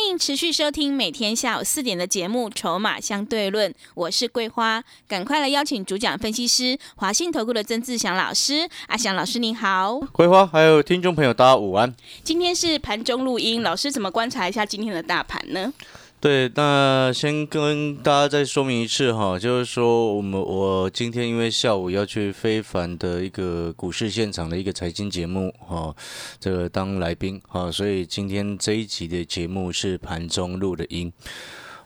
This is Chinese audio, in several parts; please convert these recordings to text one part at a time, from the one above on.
欢迎持续收听每天下午四点的节目《筹码相对论》，我是桂花，赶快来邀请主讲分析师华信投顾的曾志祥老师。阿祥老师您好，桂花还有听众朋友大家午安。今天是盘中录音，老师怎么观察一下今天的大盘呢？对，那先跟大家再说明一次哈，就是说我们我今天因为下午要去非凡的一个股市现场的一个财经节目哈，这个当来宾哈，所以今天这一集的节目是盘中录的音。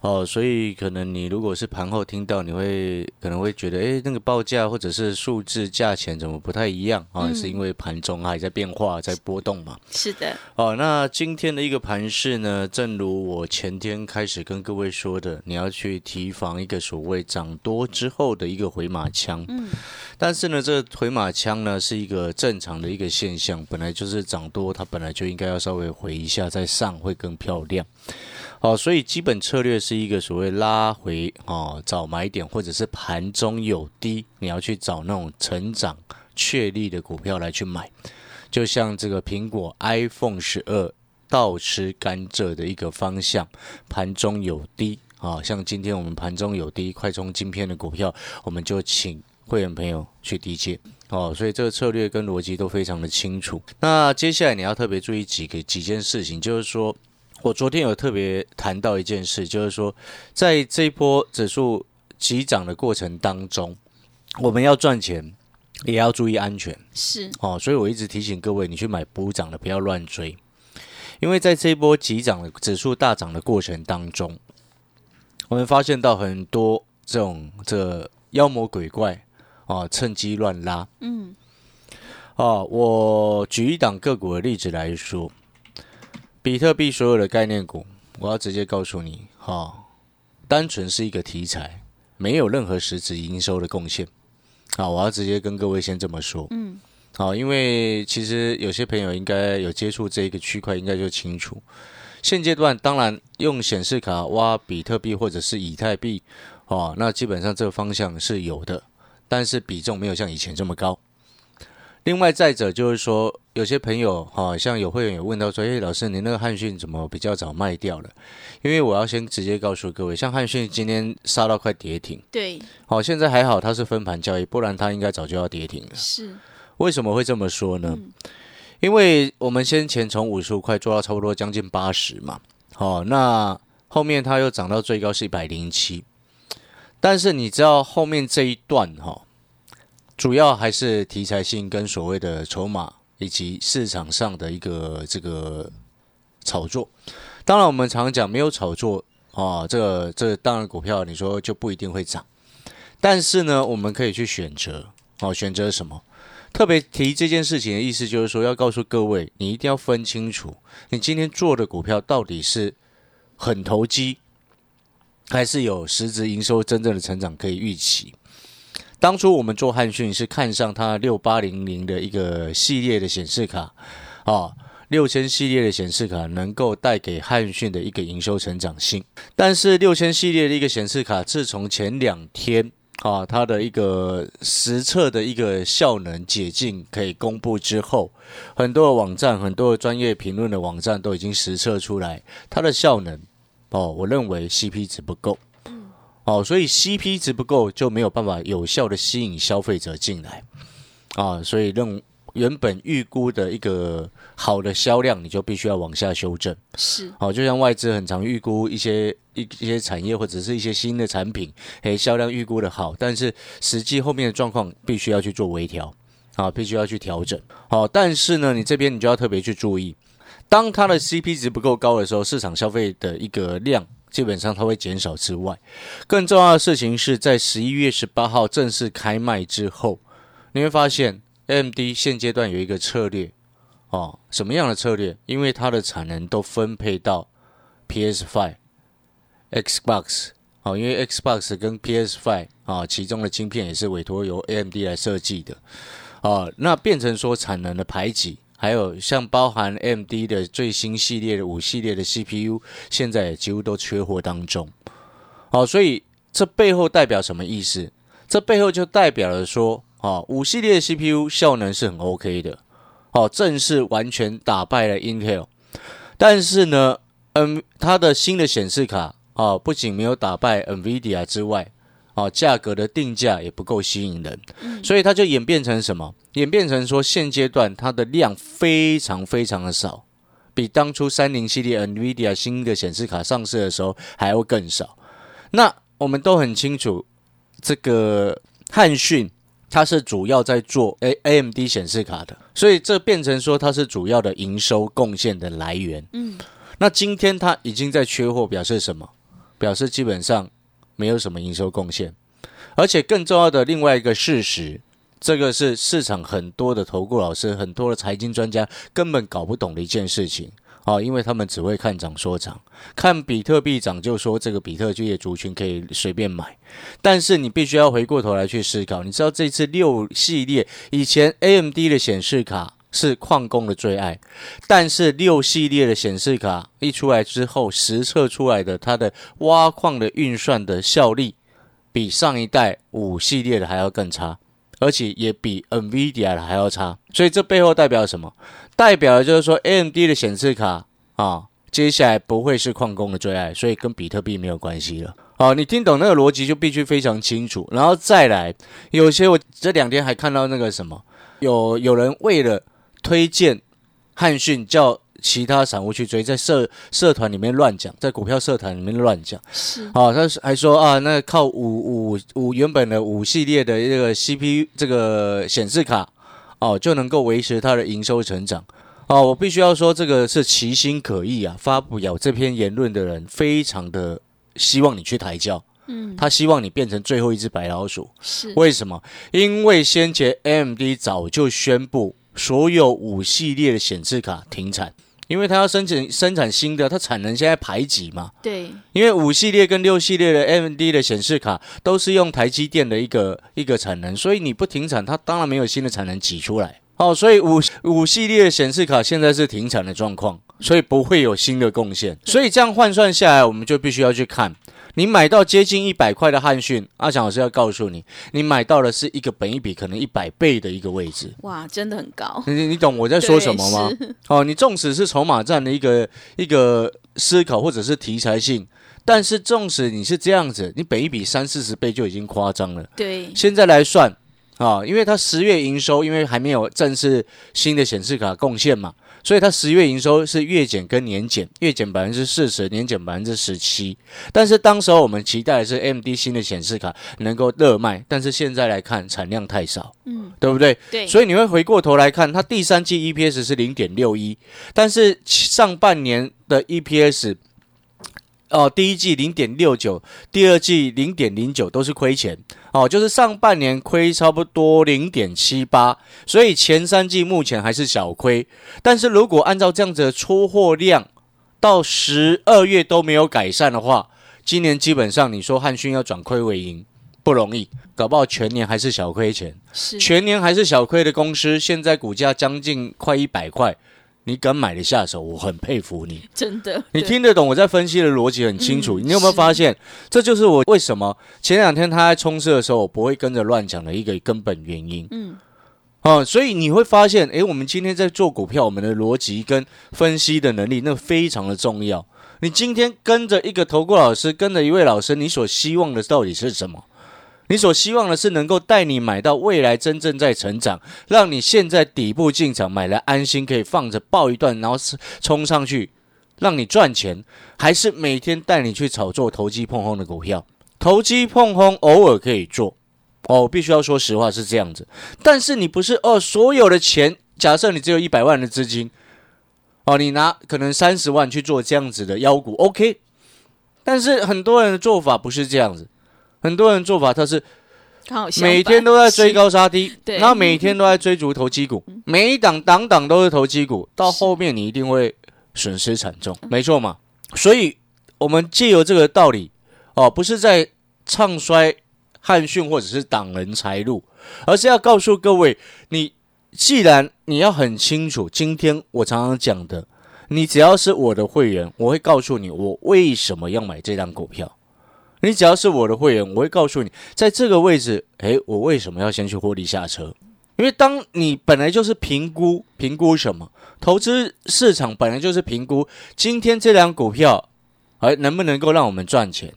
哦，所以可能你如果是盘后听到，你会可能会觉得，哎，那个报价或者是数字价钱怎么不太一样啊？是因为盘中还在变化，在波动嘛？是的。哦，那今天的一个盘势呢，正如我前天开始跟各位说的，你要去提防一个所谓涨多之后的一个回马枪。嗯。但是呢，这回马枪呢是一个正常的一个现象，本来就是涨多，它本来就应该要稍微回一下再上，会更漂亮。哦，所以基本策略是一个所谓拉回哦，找买点或者是盘中有低，你要去找那种成长确立的股票来去买，就像这个苹果 iPhone 十二倒吃甘蔗的一个方向，盘中有低啊，像今天我们盘中有低快充晶片的股票，我们就请会员朋友去低接哦，所以这个策略跟逻辑都非常的清楚。那接下来你要特别注意几个几件事情，就是说。我昨天有特别谈到一件事，就是说，在这一波指数急涨的过程当中，我们要赚钱，也要注意安全。是哦，所以我一直提醒各位，你去买补涨的，不要乱追，因为在这一波急涨的指数大涨的过程当中，我们发现到很多这种这妖魔鬼怪啊，趁机乱拉。嗯，哦，我举一档个股的例子来说。比特币所有的概念股，我要直接告诉你，哈，单纯是一个题材，没有任何实质营收的贡献。好，我要直接跟各位先这么说。嗯，好，因为其实有些朋友应该有接触这一个区块，应该就清楚。现阶段当然用显示卡挖比特币或者是以太币，哦，那基本上这个方向是有的，但是比重没有像以前这么高。另外再者就是说，有些朋友哈，像有会员有问到说，哎，老师，你那个汉讯怎么比较早卖掉了？因为我要先直接告诉各位，像汉讯今天杀到快跌停，对，好，现在还好它是分盘交易，不然它应该早就要跌停了。是，为什么会这么说呢？因为我们先前从五十五块做到差不多将近八十嘛，好，那后面它又涨到最高是一百零七，但是你知道后面这一段哈？主要还是题材性跟所谓的筹码以及市场上的一个这个炒作。当然，我们常讲没有炒作啊，这个这当然股票你说就不一定会涨。但是呢，我们可以去选择哦，选择什么？特别提这件事情的意思就是说，要告诉各位，你一定要分清楚，你今天做的股票到底是很投机，还是有实质营收真正的成长可以预期。当初我们做汉讯是看上它六八零零的一个系列的显示卡，啊，六千系列的显示卡能够带给汉讯的一个营收成长性。但是六千系列的一个显示卡，自从前两天啊，它的一个实测的一个效能解禁可以公布之后，很多的网站、很多的专业评论的网站都已经实测出来它的效能，哦，我认为 CP 值不够。哦，所以 CP 值不够就没有办法有效的吸引消费者进来啊，所以认原本预估的一个好的销量，你就必须要往下修正。是，哦，就像外资很常预估一些一一些产业或者是一些新的产品，诶，销量预估的好，但是实际后面的状况必须要去做微调，啊，必须要去调整。好，但是呢，你这边你就要特别去注意，当它的 CP 值不够高的时候，市场消费的一个量。基本上它会减少之外，更重要的事情是在十一月十八号正式开卖之后，你会发现 AMD 现阶段有一个策略哦，什么样的策略？因为它的产能都分配到 PS Five、Xbox 哦，因为 Xbox 跟 PS Five 啊，其中的晶片也是委托由 AMD 来设计的，哦，那变成说产能的排挤，还有像包含 M D 的最新系列的五系列的 CPU，现在也几乎都缺货当中，哦，所以这背后代表什么意思？这背后就代表了说，哦，五系列的 CPU 效能是很 OK 的，哦，正式完全打败了 Intel，但是呢，嗯，它的新的显示卡。哦，不仅没有打败 NVIDIA 之外，哦，价格的定价也不够吸引人，所以它就演变成什么？演变成说现阶段它的量非常非常的少，比当初三零系列 NVIDIA 新的显示卡上市的时候还要更少。那我们都很清楚，这个汉讯它是主要在做 A AMD 显示卡的，所以这变成说它是主要的营收贡献的来源。嗯，那今天它已经在缺货，表示什么？表示基本上没有什么营收贡献，而且更重要的另外一个事实，这个是市场很多的投顾老师、很多的财经专家根本搞不懂的一件事情。啊，因为他们只会看涨说涨，看比特币涨就说这个比特币的族群可以随便买，但是你必须要回过头来去思考，你知道这次六系列以前 AMD 的显示卡。是矿工的最爱，但是六系列的显示卡一出来之后，实测出来的它的挖矿的运算的效力，比上一代五系列的还要更差，而且也比 NVIDIA 的还要差。所以这背后代表什么？代表的就是说 AMD 的显示卡啊，接下来不会是矿工的最爱，所以跟比特币没有关系了。好，你听懂那个逻辑就必须非常清楚，然后再来，有些我这两天还看到那个什么，有有人为了推荐汉逊叫其他散户去追，在社社团里面乱讲，在股票社团里面乱讲。是，好，他还说啊，那靠五五五原本的五系列的这个 CPU 这个显示卡哦，就能够维持它的营收成长。哦，我必须要说，这个是其心可疑啊！发表这篇言论的人，非常的希望你去抬轿。嗯，他希望你变成最后一只白老鼠。是，为什么？因为先前 AMD 早就宣布。所有五系列的显示卡停产，因为它要生产生产新的，它产能现在排挤嘛。对，因为五系列跟六系列的 AMD 的显示卡都是用台积电的一个一个产能，所以你不停产，它当然没有新的产能挤出来。哦，所以五五系列的显示卡现在是停产的状况，所以不会有新的贡献。所以这样换算下来，我们就必须要去看。你买到接近一百块的汉讯，阿强老师要告诉你，你买到的是一个本一比可能一百倍的一个位置。哇，真的很高。你你懂我在说什么吗？哦，你纵使是筹码战的一个一个思考或者是题材性，但是纵使你是这样子，你本一比三四十倍就已经夸张了。对，现在来算啊，因为它十月营收，因为还没有正式新的显示卡贡献嘛。所以它十月营收是月减跟年减，月减百分之四十，年减百分之十七。但是当时候我们期待的是 M D 新的显示卡能够热卖，但是现在来看产量太少，嗯，对不对？对。所以你会回过头来看，它第三季 E P S 是零点六一，但是上半年的 E P S。哦，第一季零点六九，第二季零点零九，都是亏钱。哦，就是上半年亏差不多零点七八，所以前三季目前还是小亏。但是如果按照这样子的出货量，到十二月都没有改善的话，今年基本上你说汉讯要转亏为盈不容易，搞不好全年还是小亏钱。是全年还是小亏的公司，现在股价将近快一百块。你敢买的下手，我很佩服你，真的。你听得懂我在分析的逻辑很清楚。你有没有发现，这就是我为什么前两天他在冲刺的时候，我不会跟着乱讲的一个根本原因。嗯，哦，所以你会发现，诶，我们今天在做股票，我们的逻辑跟分析的能力，那非常的重要。你今天跟着一个投顾老师，跟着一位老师，你所希望的到底是什么？你所希望的是能够带你买到未来真正在成长，让你现在底部进场买来安心，可以放着抱一段，然后冲上去，让你赚钱，还是每天带你去炒作投机碰轰的股票？投机碰轰偶尔可以做，哦，必须要说实话是这样子。但是你不是哦，所有的钱，假设你只有一百万的资金，哦，你拿可能三十万去做这样子的妖股，OK。但是很多人的做法不是这样子。很多人做法，他是每天都在追高杀低，然后每天都在追逐投机股，每一档档档都是投机股，到后面你一定会损失惨重，没错嘛？所以，我们借由这个道理哦，不是在唱衰汉讯或者是挡人财路，而是要告诉各位，你既然你要很清楚，今天我常常讲的，你只要是我的会员，我会告诉你我为什么要买这张股票。你只要是我的会员，我会告诉你，在这个位置，诶，我为什么要先去获利下车？因为当你本来就是评估评估什么，投资市场本来就是评估今天这张股票，哎，能不能够让我们赚钱？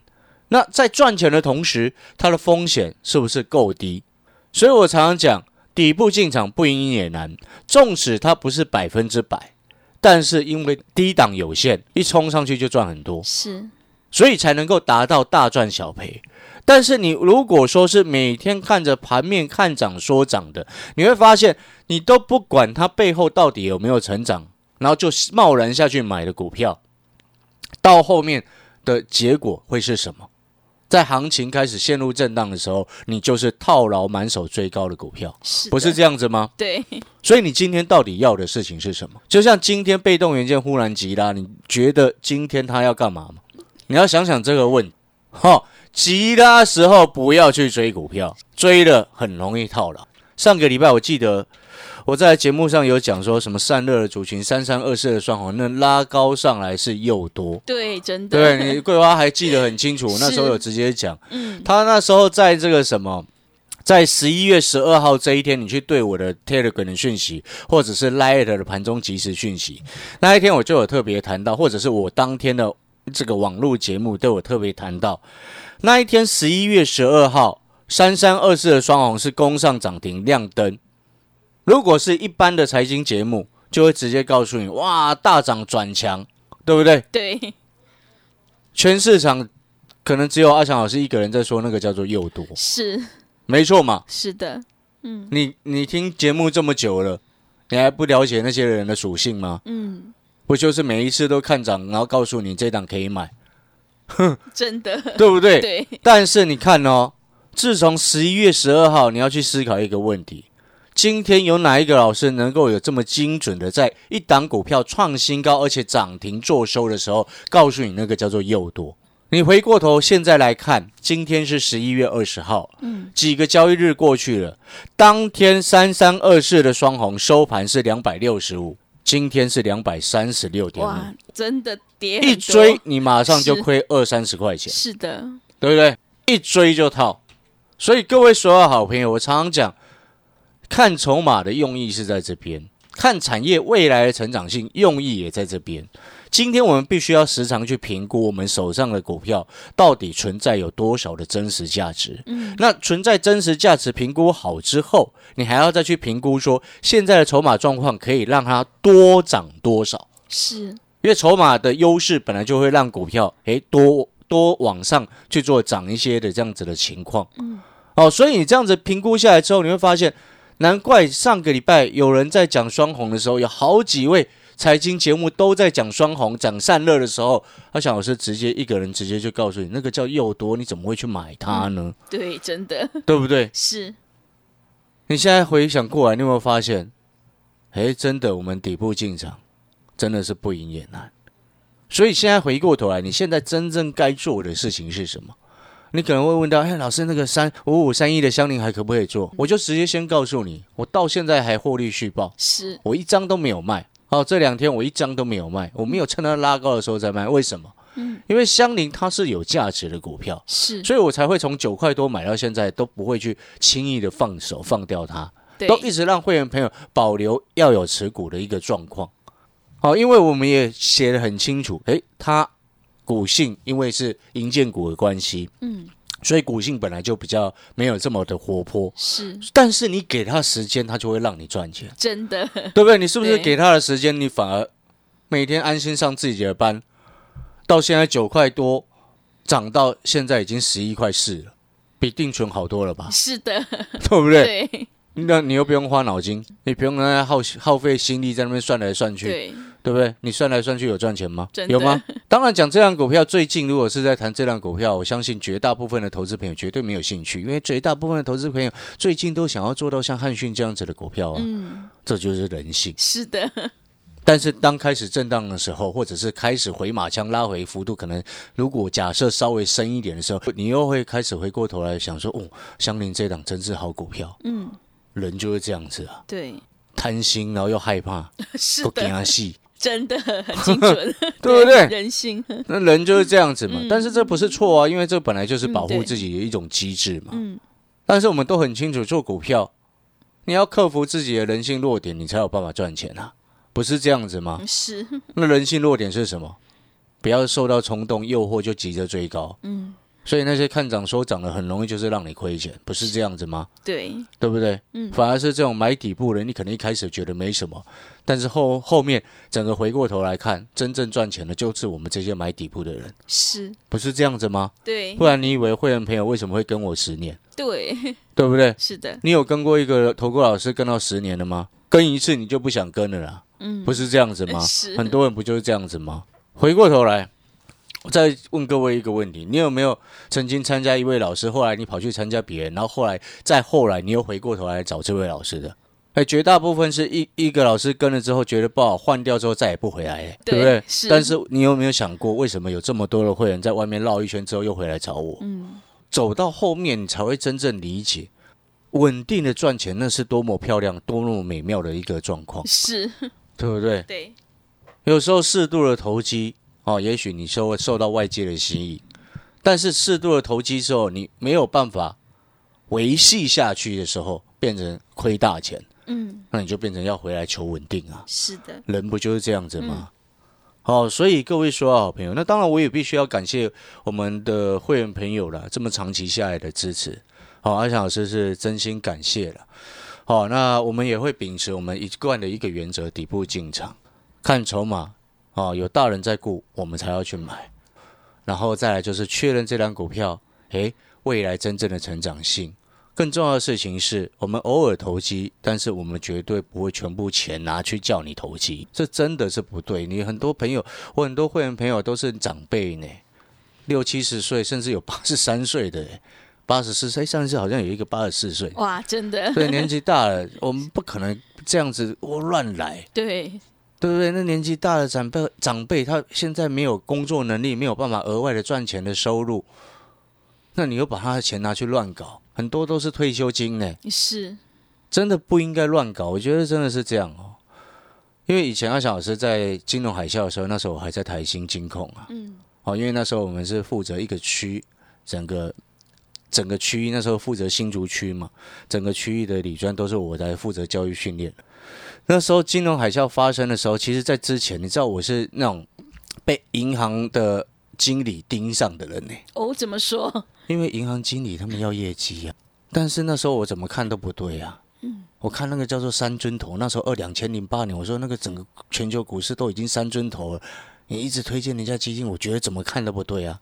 那在赚钱的同时，它的风险是不是够低？所以我常常讲，底部进场不赢也难，纵使它不是百分之百，但是因为低档有限，一冲上去就赚很多。是。所以才能够达到大赚小赔。但是你如果说是每天看着盘面看涨说涨的，你会发现你都不管它背后到底有没有成长，然后就贸然下去买的股票，到后面的结果会是什么？在行情开始陷入震荡的时候，你就是套牢满手追高的股票，不是这样子吗？对。所以你今天到底要的事情是什么？就像今天被动元件忽然急拉，你觉得今天它要干嘛吗？你要想想这个问，哈，其他时候不要去追股票，追了很容易套牢。上个礼拜我记得我在节目上有讲说什么散热的族群三三二四的双红，那拉高上来是又多，对，真的，对你桂花还记得很清楚，那时候有直接讲，嗯，他那时候在这个什么，在十一月十二号这一天，你去对我的 Telegram 的讯息，或者是 Light 的盘中即时讯息，那一天我就有特别谈到，或者是我当天的。这个网络节目都有特别谈到，那一天十一月十二号，三三二四的双红是攻上涨停亮灯。如果是一般的财经节目，就会直接告诉你，哇，大涨转强，对不对？对。全市场可能只有阿强老师一个人在说那个叫做诱多，是，没错嘛。是的，嗯，你你听节目这么久了，你还不了解那些人的属性吗？嗯。不就是每一次都看涨，然后告诉你这档可以买，哼，真的，对不对？对。但是你看哦，自从十一月十二号，你要去思考一个问题：今天有哪一个老师能够有这么精准的，在一档股票创新高而且涨停做收的时候，告诉你那个叫做诱多？你回过头现在来看，今天是十一月二十号，嗯，几个交易日过去了，当天三三二四的双红收盘是两百六十五。今天是两百三十六点五，真的跌一追你马上就亏二三十块钱，是的，对不对？一追就套，所以各位所有好朋友，我常常讲，看筹码的用意是在这边，看产业未来的成长性用意也在这边。今天我们必须要时常去评估我们手上的股票到底存在有多少的真实价值。嗯，那存在真实价值评估好之后，你还要再去评估说现在的筹码状况可以让它多涨多少？是，因为筹码的优势本来就会让股票诶多多往上去做涨一些的这样子的情况。嗯，哦，所以你这样子评估下来之后，你会发现，难怪上个礼拜有人在讲双红的时候，有好几位。财经节目都在讲双红、讲散热的时候，阿翔老师直接一个人直接就告诉你，那个叫又多，你怎么会去买它呢？对，真的，对不对？是。你现在回想过来，你有没有发现？哎，真的，我们底部进场真的是不赢也难。所以现在回过头来，你现在真正该做的事情是什么？你可能会问到：哎，老师，那个三五五三一的香菱还可不可以做？我就直接先告诉你，我到现在还获利续报，是我一张都没有卖。好，这两天我一张都没有卖，我没有趁它拉高的时候再卖。为什么？嗯，因为香菱它是有价值的股票，是，所以我才会从九块多买到现在，都不会去轻易的放手放掉它，都一直让会员朋友保留要有持股的一个状况。好，因为我们也写的很清楚，诶，它股性因为是银建股的关系，嗯。所以股性本来就比较没有这么的活泼，是。但是你给他时间，他就会让你赚钱，真的，对不对？你是不是给他的时间，你反而每天安心上自己的班？到现在九块多，涨到现在已经十一块四了，比定存好多了吧？是的，对不对？对。那你又不用花脑筋，你不用那耗耗费心力在那边算来算去，对。对不对？你算来算去有赚钱吗？有吗？当然讲这辆股票最近如果是在谈这辆股票，我相信绝大部分的投资朋友绝对没有兴趣，因为绝大部分的投资朋友最近都想要做到像汉逊这样子的股票啊。嗯，这就是人性。是的，但是当开始震荡的时候，或者是开始回马枪拉回幅度，可能如果假设稍微深一点的时候，你又会开始回过头来想说，哦，相邻这档真是好股票。嗯，人就是这样子啊，对，贪心，然后又害怕，是都给的，他戏，真的很精准，对不对？人性，那人就是这样子嘛。嗯。但是这不是错啊，因为这本来就是保护自己的一种机制嘛。嗯，但是我们都很清楚，做股票，你要克服自己的人性弱点，你才有办法赚钱啊，不是这样子吗？是，那人性弱点是什么？不要受到冲动诱惑就急着追高，嗯，所以那些看涨说涨的，很容易就是让你亏钱，不是这样子吗？对，对不对？嗯反而是这种买底部的，你可能一开始觉得没什么，但是后后面整个回过头来看，真正赚钱的就是我们这些买底部的人，是，不是这样子吗？对不，然你以为会员朋友为什么会跟我十年？对，对不对？是的，你有跟过一个投顾老师跟到十年的吗？跟一次你就不想跟了啦，嗯，不是这样子吗？是很多人不就是这样子吗？回过头来，我再问各位一个问题：你有没有曾经参加一位老师，后来你跑去参加别人，然后后来再后来你又回过头来找这位老师的？哎，绝大部分是一一个老师跟了之后觉得不好，换掉之后再也不回来，哎对对不对？是但是你有没有想过，为什么有这么多的会员在外面绕一圈之后又回来找我？嗯，走到后面，你才会真正理解，稳定的赚钱那是多么漂亮、多么美妙的一个状况，是，对不对？对，有时候适度的投机哦，也许你受受到外界的吸引，但是适度的投机之后，你没有办法维系下去的时候，变成亏大钱，嗯，那你就变成要回来求稳定啊。是的，人不就是这样子吗？好、所以各位说啊，好朋友，那当然我也必须要感谢我们的会员朋友了，这么长期下来的支持。好、阿翔老师是真心感谢了。好、那我们也会秉持我们一贯的一个原则，底部进场，看筹码，哦，有大人在顾，我们才要去买。然后再来就是确认这张股票，诶，未来真正的成长性。更重要的事情是我们偶尔投机，但是我们绝对不会全部钱拿去叫你投机，这真的是不对。你很多朋友，我很多会员朋友都是长辈呢，六七十岁，甚至有八十三岁的，八十四岁，上次好像有一个八十四岁，哇，真的，所以年纪大了，我们不可能这样子我乱来，对，对不对？那年纪大的长辈，长辈他现在没有工作能力，没有办法额外的赚钱的收入，那你又把他的钱拿去乱搞，很多都是退休金呢。是，真的不应该乱搞，我觉得真的是这样哦。因为以前阿翔老师在金融海啸的时候，那时候我还在台新金控啊，嗯，哦，因为那时候我们是负责一个区，整个整个区域那时候负责新竹区嘛，整个区域的理专都是我在负责教育训练。那时候金融海啸发生的时候，其实在之前，你知道我是那种被银行的经理盯上的人呢，哦，怎么说？因为银行经理他们要业绩啊，但是那时候我怎么看都不对啊。嗯，我看那个叫做三尊头，那时候二两千零八年，我说那个整个全球股市都已经三尊头了，你一直推荐人家基金，我觉得怎么看都不对啊。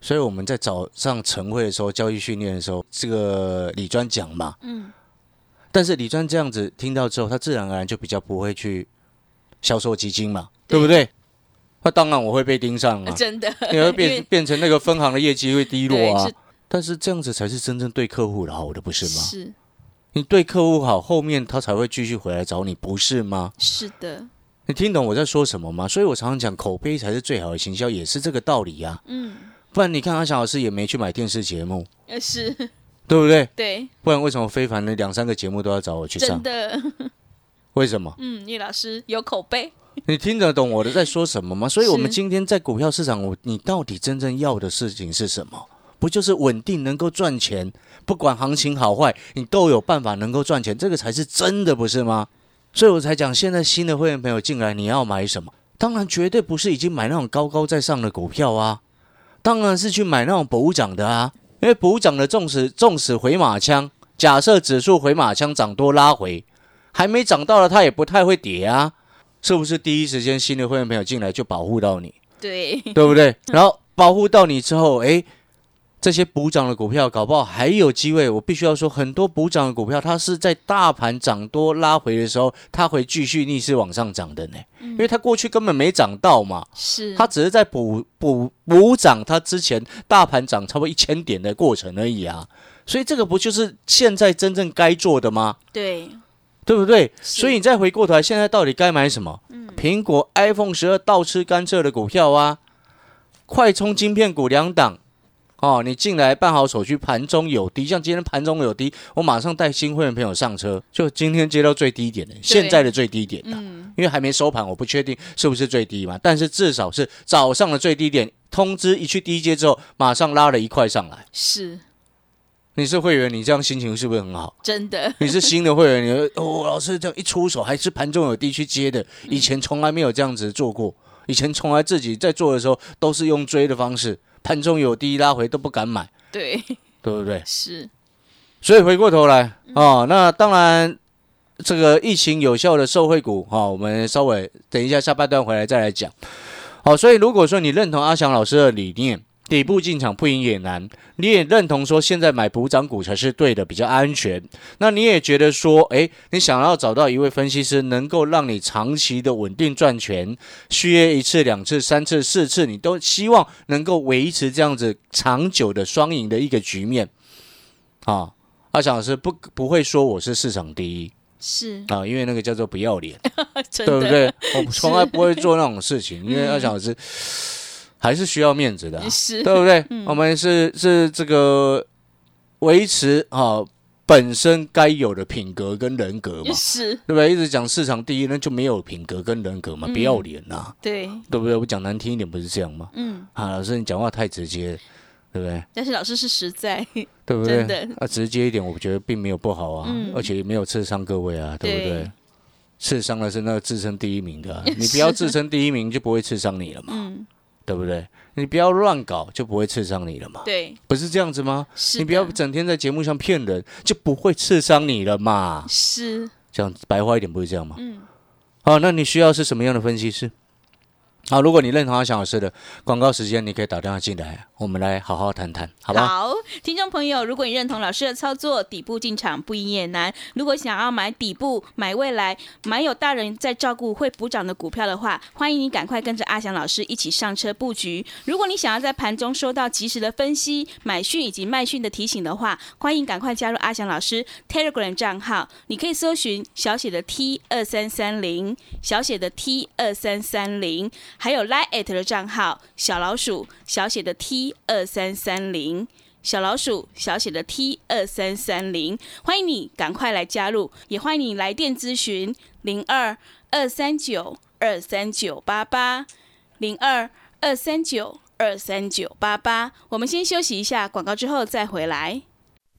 所以我们在早上晨会的时候，交易训练的时候，这个李专讲嘛，嗯，但是李专这样子听到之后，他自然而然就比较不会去销售基金嘛，对对不对？那当然我会被盯上啊，真的，你会因变为变成那个分行的业绩会低落啊对。但是这样子才是真正对客户的好的，不是吗？是你对客户好，后面他才会继续回来找你，不是吗？是的，你听懂我在说什么吗？所以我常常讲，口碑才是最好的行销，也是这个道理呀、嗯，不然你看阿翔老师也没去买电视节目，呃，是对不对？对，不然为什么非凡的两三个节目都要找我去上？真的，为什么？嗯，叶老师有口碑，你听得懂我的在说什么吗？所以我们今天在股票市场，我你到底真正要的事情是什么？不就是稳定能够赚钱，不管行情好坏，你都有办法能够赚钱，这个才是真的，不是吗？所以我才讲，现在新的会员朋友进来，你要买什么？当然绝对不是已经买那种高高在上的股票啊，当然是去买那种补涨的啊，因为补涨的纵使纵使回马枪，假设指数回马枪涨多拉回，还没涨到了，它也不太会跌啊。是不是第一时间新的会员朋友进来就保护到你，对，对不对？然后保护到你之后，诶，这些补涨的股票搞不好还有机会。我必须要说，很多补涨的股票，它是在大盘涨多拉回的时候，它会继续逆势往上涨的呢，因为它过去根本没涨到嘛，是，它只是在补补补涨它之前大盘涨差不多一千点的过程而已啊。所以这个不就是现在真正该做的吗？对，对不对？所以你再回过头来，现在到底该买什么？苹果 iPhone 十二倒吃甘蔗的股票啊，快充晶片股两档。哦，你进来办好手续，盘中有低，像今天盘中有低，我马上带新会员朋友上车，就今天接到最低点的，现在的最低点的，嗯，因为还没收盘，我不确定是不是最低嘛，但是至少是早上的最低点，通知一去低阶之后，马上拉了一块上来。是你是会员，你这样心情是不是很好？真的，你是新的会员，你会 哦，老师这样一出手，还是盘中有低去接的，以前从来没有这样子做过，以前从来自己在做的时候都是用追的方式，盘中有低拉回都不敢买，对，对不对？是所以回过头来哦，那当然这个疫情有效的受惠股哈、哦，我们稍微等一下下半段回来再来讲。好、所以如果说你认同阿翔老师的理念，底部进场不赢也难，你也认同说现在买补涨股才是对的，比较安全。那你也觉得说，诶，你想要找到一位分析师，能够让你长期的稳定赚钱，续约一次、两次、三次、四次，你都希望能够维持这样子长久的双赢的一个局面啊。阿翔老师不不会说我是市场第一是，啊，因为那个叫做不要脸，对不对？我从来不会做那种事情，因为阿翔老师还是需要面子的啊、是，对不对？我们是是这个维持啊本身该有的品格跟人格嘛，是，对不对？一直讲市场第一，那就没有品格跟人格嘛，不要脸呐、对，对不对？我讲难听一点，不是这样吗？嗯，啊，老师你讲话太直接了，对不对？但是老师是实在，对不对真的？啊，直接一点，我觉得并没有不好啊，嗯而且也没有刺伤各位啊，对不对对？刺伤的是那个自称第一名的啊、你不要自称第一名，就不会刺伤你了嘛，嗯，对不对？你不要乱搞，就不会刺伤你了嘛，对，不是这样子吗？是，你不要整天在节目上骗人，就不会刺伤你了嘛。是，这样白话一点不是这样吗？嗯，好，那你需要是什么样的分析师？好，如果你认同阿翔老师的广告时间，你可以打电话进来，我们来好好谈谈，好吧？好，听众朋友，如果你认同老师的操作，底部进场不赢也难。如果想要买底部、买未来、买有大人在照顾会补涨的股票的话，欢迎你赶快跟着阿翔老师一起上车布局。如果你想要在盘中收到及时的分析、买讯以及卖讯的提醒的话，欢迎赶快加入阿翔老师 Telegram 账号，你可以搜寻小写的 T 二三三零，小写的 T 二三三零。还有 Line at 的账号小老鼠小写的 T 二三三零。小老鼠小写的 T 二三三零，欢迎你赶快来加入，也欢迎你来电咨询零二二三九二三九八八零二二三九二三九八八。我们先休息一下广告，之后再回来。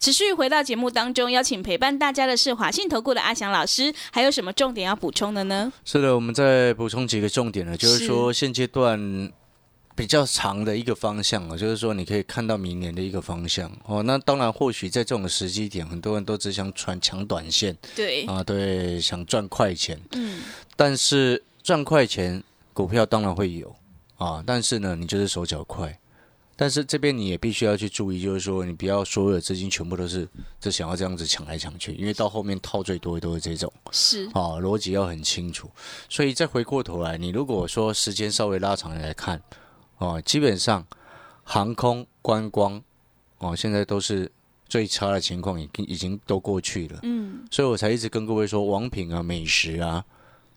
持续回到节目当中，邀请陪伴大家的是华信投顾的阿翔老师，还有什么重点要补充的呢？是的，我们再补充几个重点呢，就是说现阶段比较长的一个方向啊，就是说你可以看到明年的一个方向哦。那当然，或许在这种时机点，很多人都只想传抢短线对，啊，对，想赚快钱。嗯，但是赚快钱，股票当然会有啊，但是呢，你就是手脚快。但是这边你也必须要去注意，就是说你不要所有的资金全部都是就想要这样子抢来抢去，因为到后面套最多的都是这种。是，哦，逻辑要很清楚。所以再回过头来，你如果说时间稍微拉长来看，哦，基本上航空、观光，哦，现在都是最差的情况，已经已经都过去了。嗯，所以我才一直跟各位说，王品啊、美食啊，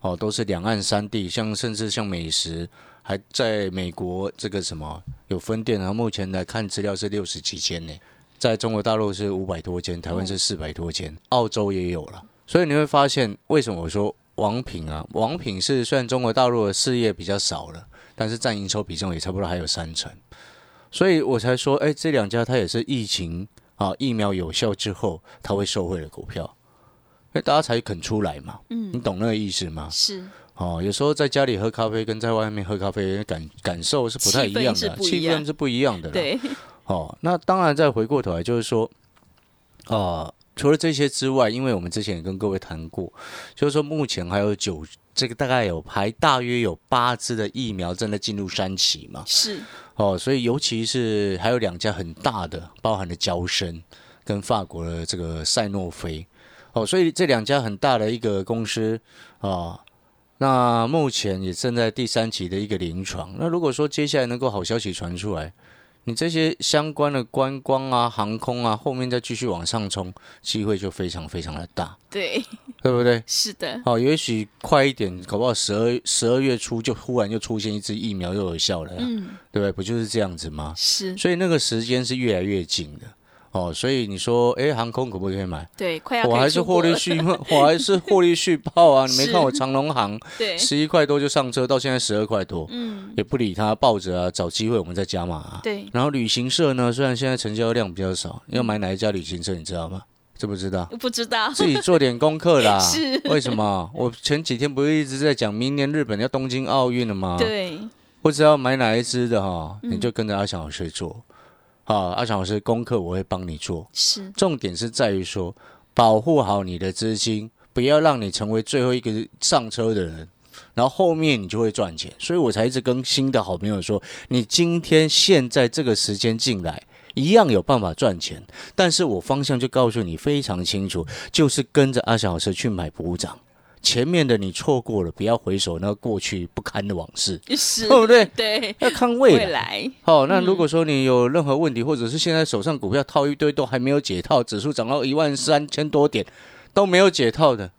哦，都是两岸三地，像甚至像美食还在美国这个什么有分店，然后目前来看资料是六十几间呢，在中国大陆是五百多间，台湾是四百多间，澳洲也有了。所以你会发现，为什么我说王品啊？王品是虽然中国大陆的事业比较少了，但是占营收比重也差不多还有三成，所以我才说，哎，这两家它也是疫情啊疫苗有效之后，它会受惠的股票。因为大家才肯出来嘛，嗯，你懂那个意思吗？是，哦，有时候在家里喝咖啡跟在外面喝咖啡感感受是不太一样的，气氛是不一样的。，对，哦，那当然再回过头来就是说，哦，除了这些之外，因为我们之前也跟各位谈过，就是说目前还有九，这个大概有还大约有八支的疫苗正在进入三期嘛。是哦，所以尤其是还有两家很大的，包含了交生跟法国的这个赛诺菲。哦，所以这两家很大的一个公司啊，那目前也正在第三期的一个临床。那如果说接下来能够好消息传出来，你这些相关的观光啊、航空啊，后面再继续往上冲，机会就非常非常的大，对，对不对？是的，好，也许快一点，搞不好十二十二月初就忽然又出现一支疫苗又有效了，嗯，对不对？不就是这样子吗？是，所以那个时间是越来越近的。哦，所以你说，哎，航空可不可以买？对，快要我还是获利续，我还是获利续报啊！你没看我长龙航，对，十一块多就上车，到现在十二块多，嗯，也不理他，抱着啊，找机会我们再加码啊。对，然后旅行社呢，虽然现在成交量比较少，要买哪一家旅行社，你知道吗？知不知道？不知道，自己做点功课啦。是，为什么？我前几天不是一直在讲，明年日本要东京奥运了吗？对，不知道买哪一支的哈，你就跟着阿翔老师做。好，阿强老师功课我会帮你做。是，重点是在于说，保护好你的资金，不要让你成为最后一个上车的人，然后后面你就会赚钱。所以我才一直跟新的好朋友说，你今天现在这个时间进来，一样有办法赚钱。但是我方向就告诉你非常清楚，就是跟着阿强老师去买补涨。前面的你错过了，不要回首那过去不堪的往事，是，对不对？对，要看未来。未来，好，那如果说你有任何问题，或者是现在手上股票套一堆都还没有解套，指数涨到一万三千多点都没有解套的，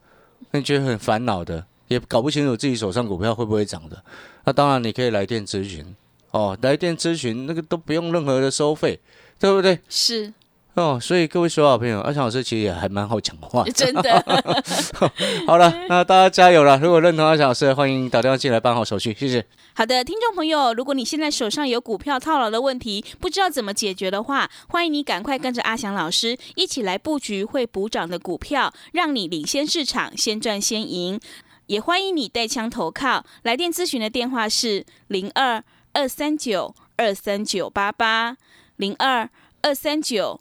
那你觉得很烦恼的，也搞不清楚自己手上股票会不会涨的，那当然你可以来电咨询哦，来电咨询那个都不用任何的收费，对不对？是。哦，所以各位所有好朋友，阿强老师其实也还蛮好讲话，真的。好了，那大家加油了！如果认同阿强老师，欢迎打电话进来办好手续，谢谢。好的，听众朋友，如果你现在手上有股票套牢的问题，不知道怎么解决的话，欢迎你赶快跟着阿翔老师一起来布局会补涨的股票，让你领先市场，先赚先赢。也欢迎你带枪投靠，来电咨询的电话是零二二三九二三九八八零二二三九。